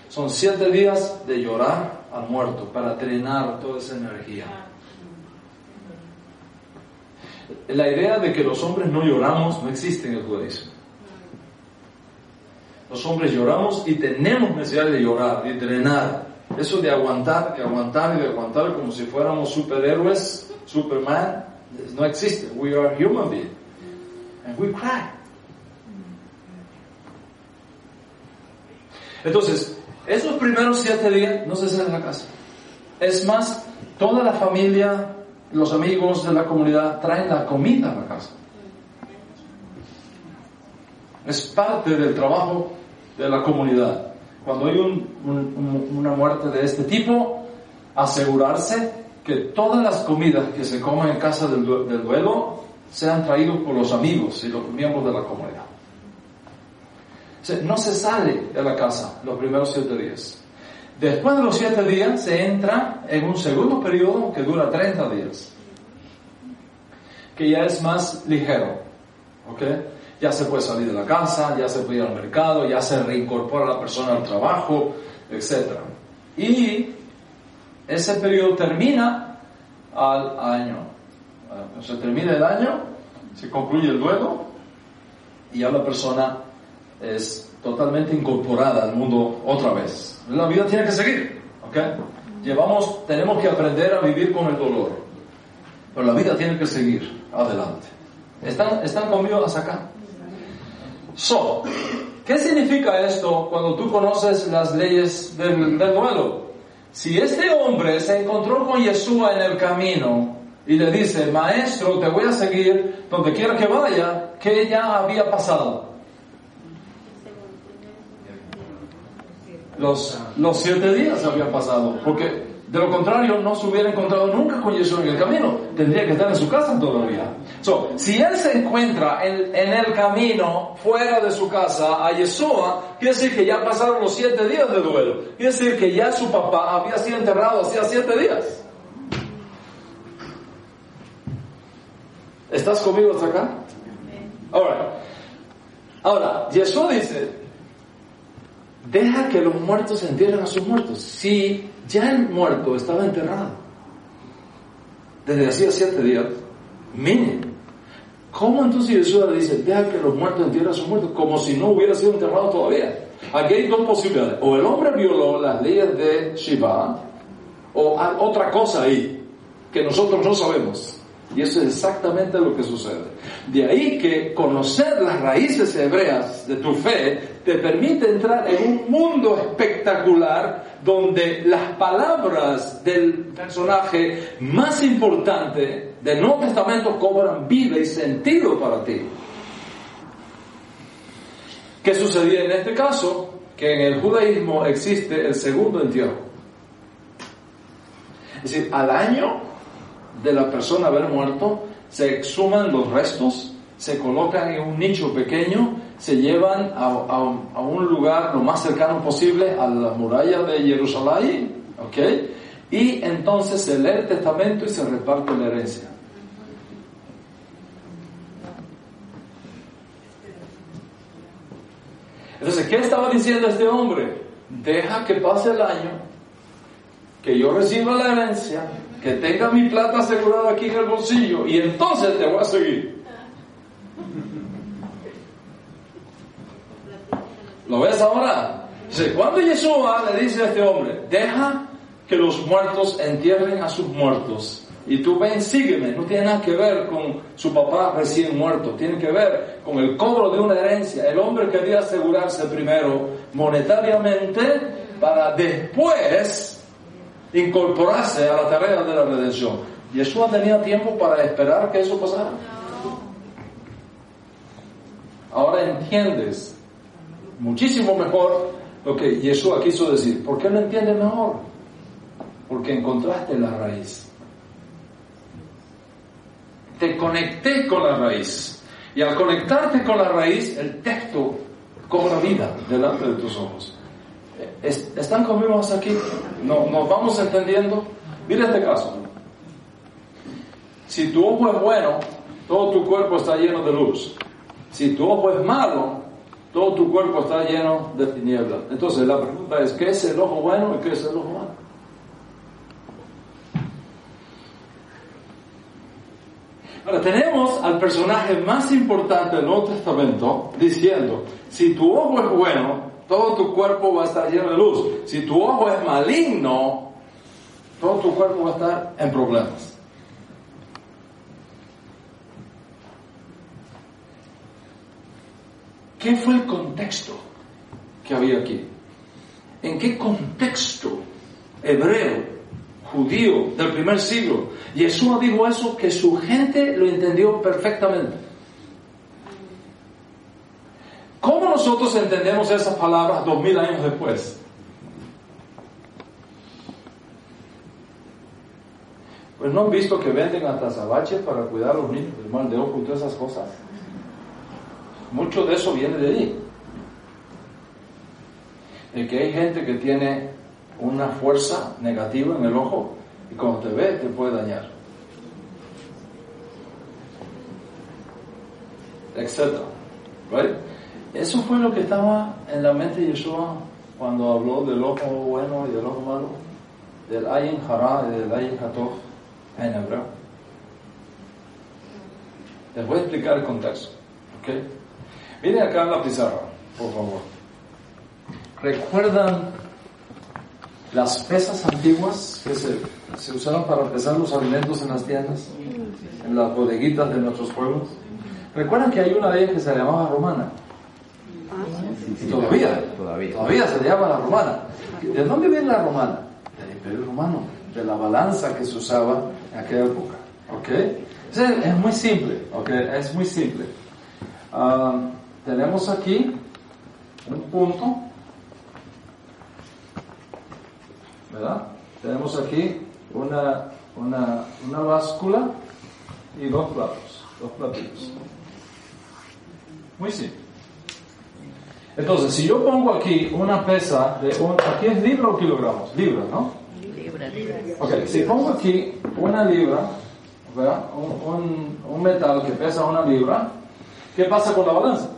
Son siete días de llorar al muerto para drenar toda esa energía. La idea de que los hombres no lloramos no existe en el judaísmo. Los hombres lloramos y tenemos necesidad de llorar, de drenar. Eso de aguantar, de aguantar y de aguantar como si fuéramos superhéroes, Superman, no existe. We are human beings. And we cry. Entonces, esos primeros siete días no se sale de la casa. Es más, toda la familia, los amigos de la comunidad traen la comida a la casa. Es parte del trabajo de la comunidad. Cuando hay una muerte de este tipo, asegurarse que todas las comidas que se comen en casa del, del duelo sean traídos por los amigos y los miembros de la comunidad no se sale de la casa los primeros siete días. Después de los siete días se entra en un segundo periodo que dura 30 días, que ya es más ligero. Ya se puede salir de la casa, ya se puede ir al mercado, ya se reincorpora la persona al trabajo, etc. Y ese periodo termina al año. Se termina el año, se concluye el duelo y ya la persona es totalmente incorporada al mundo otra vez. La vida tiene que seguir, ¿ok? Llevamos, tenemos que aprender a vivir con el dolor, pero la vida tiene que seguir adelante. ¿Están, están conmigo hasta acá? So, ¿qué significa esto cuando tú conoces las leyes del, del duelo? Si este hombre se encontró con Yeshua en el camino y le dice, maestro, te voy a seguir donde quiera que vaya, ¿qué ya había pasado? Los, los siete días habían pasado, porque de lo contrario no se hubiera encontrado nunca con Jesús en el camino, tendría que estar en su casa todavía. So, si él se encuentra en, en, el camino, fuera de su casa, a Yeshua, quiere decir que ya pasaron los siete días de duelo, quiere decir que ya su papá había sido enterrado hacía siete días. ¿Estás conmigo hasta acá? Ahora, ahora, Yeshua dice, deja que los muertos entierren a sus muertos. Si ya el muerto estaba enterrado desde hacía siete días, mínimo. ¿Cómo entonces Jesús dice, deja que los muertos entierren a sus muertos? Como si no hubiera sido enterrado todavía. Aquí hay dos posibilidades. O el hombre violó las leyes de Shiva, o hay otra cosa ahí que nosotros no sabemos. Y eso es exactamente lo que sucede. De ahí que conocer las raíces hebreas de tu fe te permite entrar en un mundo espectacular donde las palabras del personaje más importante del Nuevo Testamento cobran vida y sentido para ti. ¿Qué sucedía en este caso? Que en el judaísmo existe el segundo entierro. Es decir, al año de la persona haber muerto, se exhuman los restos, se colocan en un nicho pequeño, se llevan a, a, un lugar lo más cercano posible a la muralla de Jerusalén, ¿ok? Y entonces se lee el testamento y se reparte la herencia. Entonces, ¿qué estaba diciendo este hombre? Deja que pase el año, que yo reciba la herencia, que tenga mi plata asegurada aquí en el bolsillo y entonces te voy a seguir. ¿Lo ves ahora? Cuando Yeshua le dice a este hombre, deja que los muertos entierren a sus muertos. Y tú ven, sígueme. No tiene nada que ver con su papá recién muerto. Tiene que ver con el cobro de una herencia. El hombre quería asegurarse primero monetariamente para después incorporarse a la tarea de la redención. Yeshua tenía tiempo para esperar que eso pasara. Ahora entiendes muchísimo mejor lo que Yeshua quiso decir. ¿Por qué lo entiendes mejor? Porque encontraste la raíz. Te conecté con la raíz. Y al conectarte con la raíz, el texto cobra vida delante de tus ojos. ¿Están conmigo hasta aquí? ¿No, ¿Nos vamos entendiendo? Mira este caso. Si tu ojo es bueno, todo tu cuerpo está lleno de luz. Si tu ojo es malo, todo tu cuerpo está lleno de tinieblas. Entonces la pregunta es, ¿qué es el ojo bueno y qué es el ojo malo? Ahora tenemos al personaje más importante del Nuevo Testamento diciendo, si tu ojo es bueno, todo tu cuerpo va a estar lleno de luz. Si tu ojo es maligno, todo tu cuerpo va a estar en problemas. ¿Qué fue el contexto que había aquí? ¿En qué contexto hebreo, judío del primer siglo, Jesús dijo eso que su gente lo entendió perfectamente? ¿Cómo nosotros entendemos esas palabras dos mil años después? Pues no han visto que venden hasta azabache para cuidar a los niños del mal de ojo y todas esas cosas. Mucho de eso viene de ahí. De que hay gente que tiene una fuerza negativa en el ojo y cuando te ve te puede dañar. Etcétera. Eso fue lo que estaba en la mente de Yeshua cuando habló del ojo bueno y del ojo malo, del Ayin Hara y del Ayin Hatov en hebreo. Les voy a explicar el contexto. Miren acá en la pizarra, por favor. ¿Recuerdan las pesas antiguas que se, se usaban para pesar los alimentos en las tiendas? En las bodeguitas de nuestros pueblos. ¿Recuerdan que hay una de ellas que se llamaba romana? Todavía, todavía, todavía se llama la romana. ¿De dónde viene la romana? Del Imperio Romano, de la balanza que se usaba en aquella época. ¿Ok? Es, muy simple, ¿ok? Es muy simple. Ah, tenemos aquí un punto, ¿verdad? Tenemos aquí una, una, una báscula y dos platos, dos platillos. Muy simple. Entonces, si yo pongo aquí una pesa de un, aquí es libra o kilogramos, libra, ¿no? Libra, libra. Ok, si pongo aquí una libra, ¿verdad? Un, un, un metal que pesa una libra, ¿qué pasa con la balanza?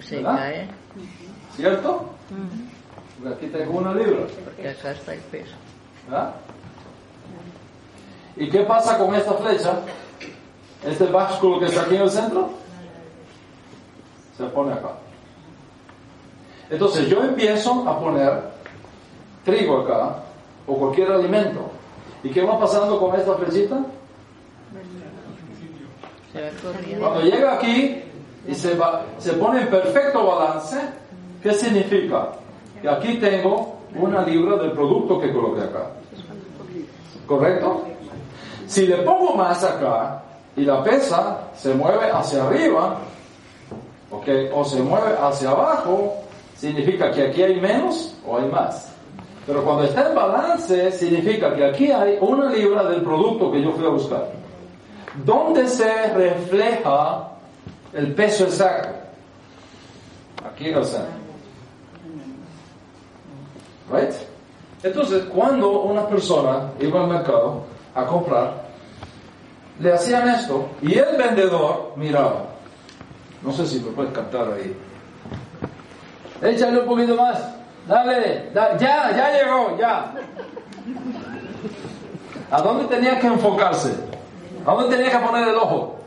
Se cae. ¿Cierto? Aquí tengo una libra. Porque acá está el peso. ¿Verdad? ¿Y qué pasa con esta flecha? Este básculo que está aquí en el centro se pone acá. Entonces yo empiezo a poner trigo acá o cualquier alimento. ¿Y qué va pasando con esta flechita? Cuando llega aquí, y se, va, se pone en perfecto balance, ¿qué significa? Que aquí tengo una libra del producto que coloqué acá. ¿Correcto? Si le pongo más acá, y la pesa se mueve hacia arriba, ¿ok? O se mueve hacia abajo, significa que aquí hay menos o hay más. Pero cuando está en balance, significa que aquí hay una libra del producto que yo fui a buscar. ¿Dónde se refleja el peso exacto? Aquí en el centro. Right? Entonces, cuando una persona iba al mercado a comprar, le hacían esto y el vendedor miraba. No sé si me puedes captar ahí. Échale un poquito más. Dale, ya, ya llegó, ya. ¿A dónde tenía que enfocarse? ¿A dónde tenía que poner el ojo?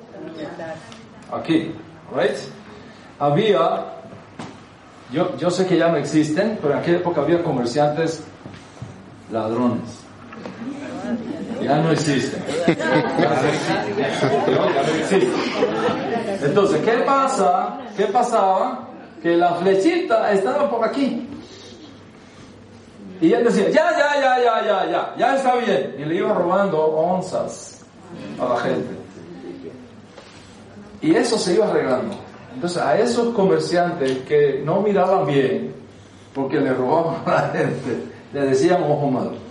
Aquí, right? Había, yo, yo sé que ya no existen, pero en aquella época había comerciantes ladrones. Ya no existen. Entonces, ¿qué pasa? ¿Qué pasaba? Que la flechita estaba por aquí. Y él decía, ya, ya, ya, ya, ya, ya, ya está bien. Y le iba robando onzas a la gente. Y eso se iba arreglando. Entonces a esos comerciantes que no miraban bien, porque le robaban a la gente, le decían ojo malo.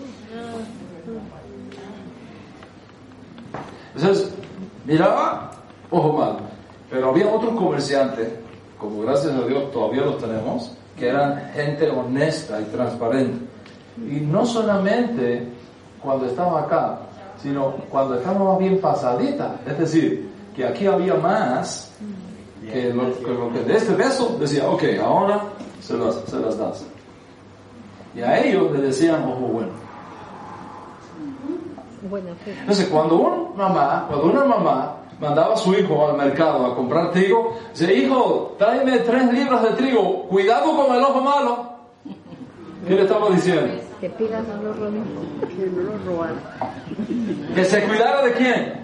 Entonces, miraba, ojo malo. Pero había otros comerciantes, como gracias a Dios todavía los tenemos, que eran gente honesta y transparente. Y no solamente cuando estaba acá, sino cuando estaba bien pasadita. Es decir, que aquí había más que lo que, de este beso decía, ok, ahora se las, se las das. Y a ellos le decían ojo bueno. Entonces, cuando una mamá, cuando una mamá mandaba a su hijo al mercado a comprar trigo, dice, hijo, tráeme tres libras de trigo, cuidado con el ojo malo. ¿Qué le estaba diciendo? Que pidan a los que no roban. Que se cuidara de quién?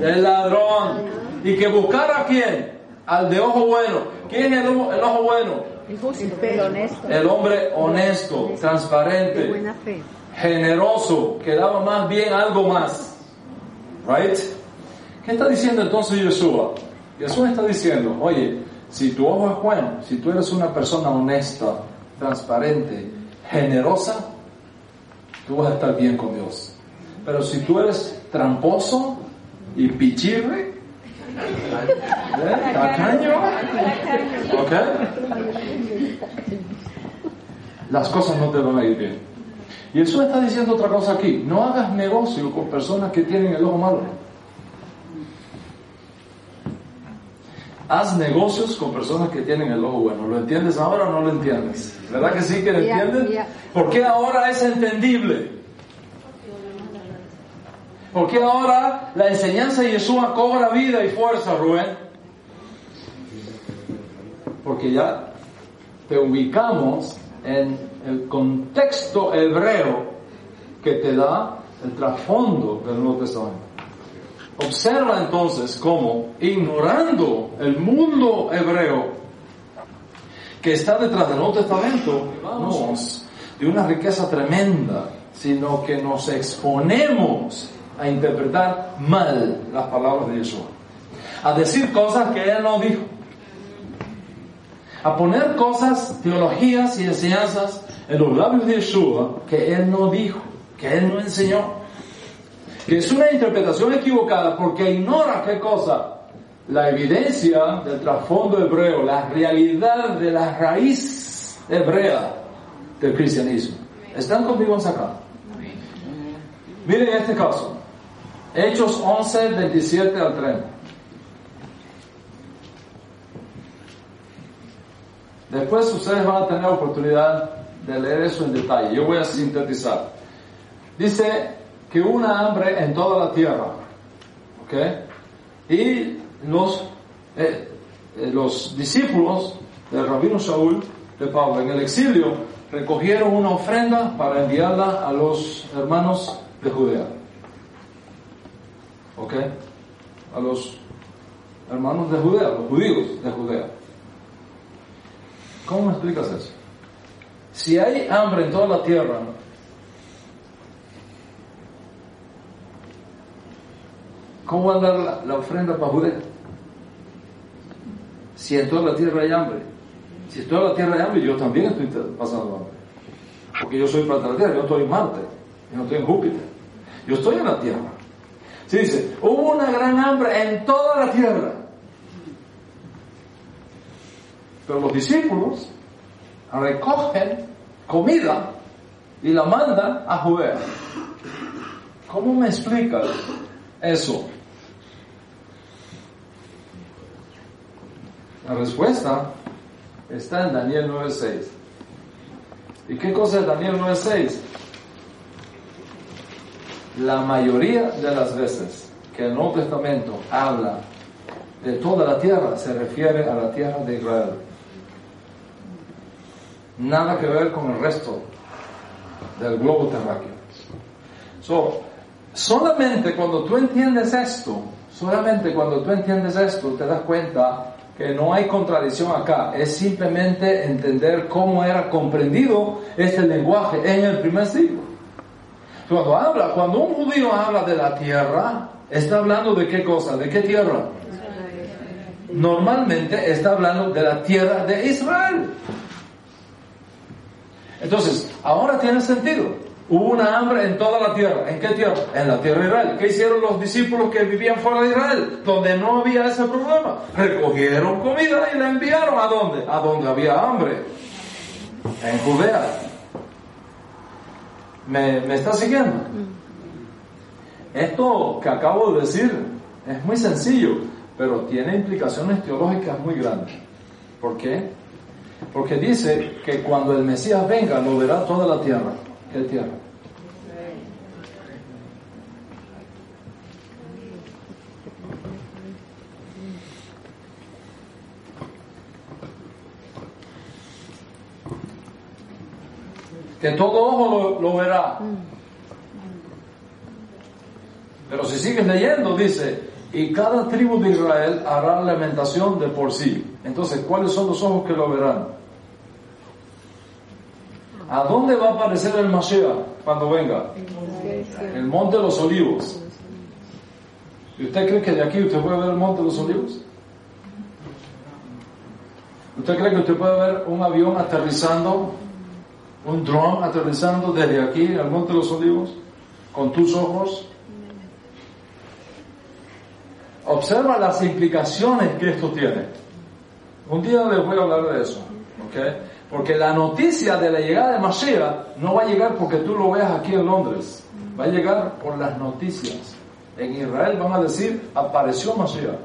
El ladrón. Y que buscara a quién? Al de ojo bueno. ¿Quién es el, el ojo bueno? El, honesto. el hombre honesto, transparente, de buena fe. Generoso, que daba más bien algo más. Right? ¿Qué está diciendo entonces Yeshua? Jesús está diciendo, oye, si tu ojo es bueno, si tú eres una persona honesta, transparente, generosa, tú vas a estar bien con Dios. Pero si tú eres tramposo y pichirre, ¿eh? tacaño, ¿ok? Las cosas no te van a ir bien. Y Jesús está diciendo otra cosa aquí, no hagas negocio con personas que tienen el ojo malo. Haz negocios con personas que tienen el ojo bueno. ¿Lo entiendes ahora o no lo entiendes? ¿Verdad que sí que lo entiendes? ¿Por qué ahora es entendible? ¿Por qué ahora la enseñanza de Yeshua cobra vida y fuerza, Rubén? Porque ya te ubicamos en el contexto hebreo que te da el trasfondo del Nuevo Testamento. Observa entonces cómo, ignorando el mundo hebreo que está detrás del Nuevo Testamento, vamos de una riqueza tremenda, sino que nos exponemos a interpretar mal las palabras de Yeshua, a decir cosas que Él no dijo, a poner cosas, teologías y enseñanzas en los labios de Yeshua que Él no dijo, que Él no enseñó que es una interpretación equivocada porque ignora qué cosa, la evidencia del trasfondo hebreo, la realidad de la raíz hebrea del cristianismo. ¿Están conmigo acá? Miren este caso. Hechos 11, 27 al 30. Después ustedes van a tener oportunidad de leer eso en detalle. Yo voy a sintetizar. Dice, que una hambre en toda la tierra. ¿Ok? Y los, eh, eh, los discípulos del rabino Saúl de Pablo en el exilio recogieron una ofrenda para enviarla a los hermanos de Judea. ¿Ok? A los hermanos de Judea, los judíos de Judea. ¿Cómo me explicas eso? Si hay hambre en toda la tierra, ¿cómo va a dar la, ofrenda para Judea? Si en toda la tierra hay hambre. Si en toda la tierra hay hambre, yo también estoy pasando hambre. Porque yo soy para la tierra, yo estoy en Marte, yo no estoy en Júpiter. Yo estoy en la tierra. Sí, dice, hubo una gran hambre en toda la tierra. Pero los discípulos recogen comida y la mandan a Judea. ¿Cómo me explicas eso? La respuesta está en Daniel 9.6. ¿Y qué cosa es Daniel 9.6? La mayoría de las veces que el Nuevo Testamento habla de toda la tierra se refiere a la tierra de Israel. Nada que ver con el resto del globo terráqueo. So, solamente cuando tú entiendes esto, solamente cuando tú entiendes esto, te das cuenta que no hay contradicción acá, es simplemente entender cómo era comprendido este lenguaje en el primer siglo. Cuando habla, cuando un judío habla de la tierra, está hablando de qué cosa, de qué tierra. Normalmente está hablando de la tierra de Israel. Entonces, ahora tiene sentido. Hubo una hambre en toda la tierra. ¿En qué tierra? En la tierra de Israel. ¿Qué hicieron los discípulos que vivían fuera de Israel? Donde no había ese problema. Recogieron comida y la enviaron a dónde? A donde había hambre. En Judea. ¿Me, me está siguiendo? Esto que acabo de decir es muy sencillo, pero tiene implicaciones teológicas muy grandes. ¿Por qué? Porque dice que cuando el Mesías venga lo verá toda la tierra. ¿Qué tierra? Que todo ojo lo, verá. Pero si sigues leyendo, dice, y cada tribu de Israel hará lamentación de por sí. Entonces, ¿cuáles son los ojos que lo verán? ¿A dónde va a aparecer el Mashiach cuando venga? El monte de los olivos. ¿Y usted cree que de aquí usted puede ver el monte de los olivos? ¿Usted cree que usted puede ver un avión aterrizando, un dron aterrizando desde aquí al monte de los olivos con tus ojos? Observa las implicaciones que esto tiene. Un día les voy a hablar de eso. Porque la noticia de la llegada de Mashiach no va a llegar porque tú lo veas aquí en Londres. Va a llegar por las noticias. En Israel van a decir, apareció Mashiach.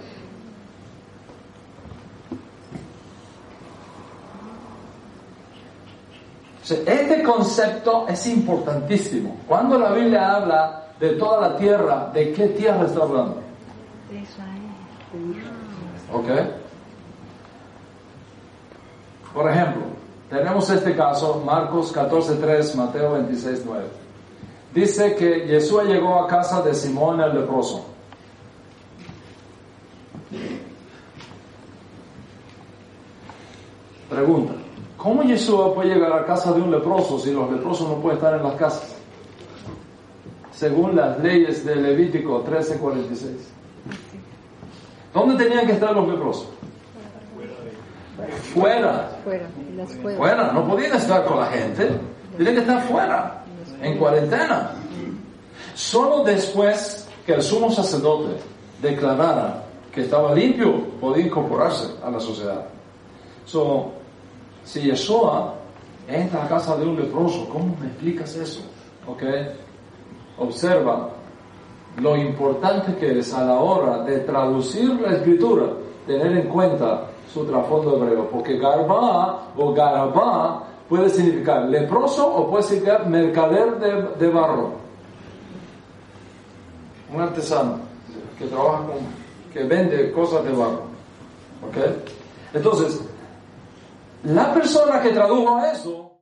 Este concepto es importantísimo. Cuando la Biblia habla de toda la tierra, ¿de qué tierra está hablando? ¿Ok? Por ejemplo, tenemos este caso, Marcos 14.3, Mateo 26.9. Dice que Jesús llegó a casa de Simón el leproso. Pregunta, ¿cómo Jesús puede llegar a casa de un leproso si los leprosos no pueden estar en las casas? Según las leyes de Levítico 13:46. ¿Dónde tenían que estar los leprosos? Fuera. Fuera. No podían estar con la gente. Tienen que estar fuera. En cuarentena. Solo después que el sumo sacerdote declarara que estaba limpio, podía incorporarse a la sociedad. So, si Yeshua entra a casa de un leproso, ¿cómo me explicas eso? ¿Ok? Observa lo importante que es a la hora de traducir la escritura, tener en cuenta su trasfondo hebreo, porque garba o garabá puede significar leproso o puede significar mercader de, barro. Un artesano que trabaja con, que vende cosas de barro. ¿Ok? Entonces, la persona que tradujo eso